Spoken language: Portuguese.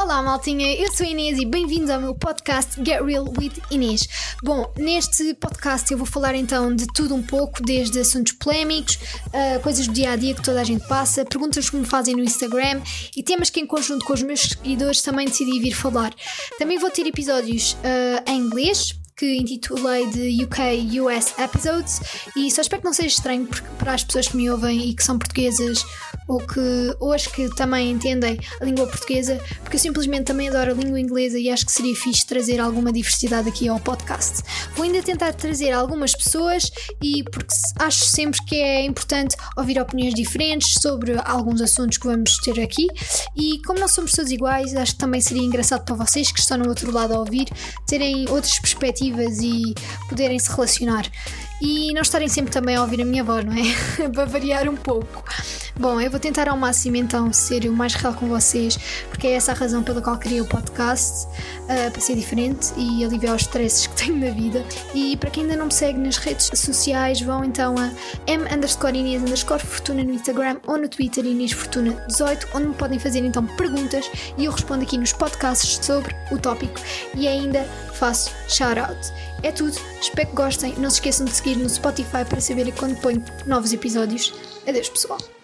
Olá, maltinha, eu sou a Inês e bem-vindos ao meu podcast Get Real with Inês. Bom, neste podcast eu vou falar então de tudo um pouco, desde assuntos polémicos, uh, coisas do dia a dia que toda a gente passa, perguntas que me fazem no Instagram e temas que, em conjunto com os meus seguidores, também decidi vir falar. Também vou ter episódios uh, em inglês, que intitulei de UK US Episodes e só espero que não seja estranho para as pessoas que me ouvem e que são portuguesas ou que hoje que também entendem a língua portuguesa, porque eu simplesmente também adoro a língua inglesa e acho que seria fixe trazer alguma diversidade aqui ao podcast. Vou ainda tentar trazer algumas pessoas e porque acho sempre que é importante ouvir opiniões diferentes sobre alguns assuntos que vamos ter aqui e como não somos todos iguais, acho que também seria engraçado para vocês que estão no outro lado a ouvir terem outras perspectivas e poderem se relacionar e não estarem sempre também a ouvir a minha voz, não é? para variar um pouco. Bom, eu vou tentar ao máximo então ser o mais real com vocês, porque é essa a razão pela qual criei o podcast, uh, para ser diferente e aliviar os stresses que tenho na vida. E para quem ainda não me segue nas redes sociais, vão então a m Inês Fortuna no Instagram ou no Twitter Inês Fortuna 18, onde me podem fazer então perguntas e eu respondo aqui nos podcasts sobre o tópico e ainda faço shout-out. É tudo, espero que gostem. Não se esqueçam de seguir no Spotify para saber quando ponho novos episódios. Adeus, pessoal.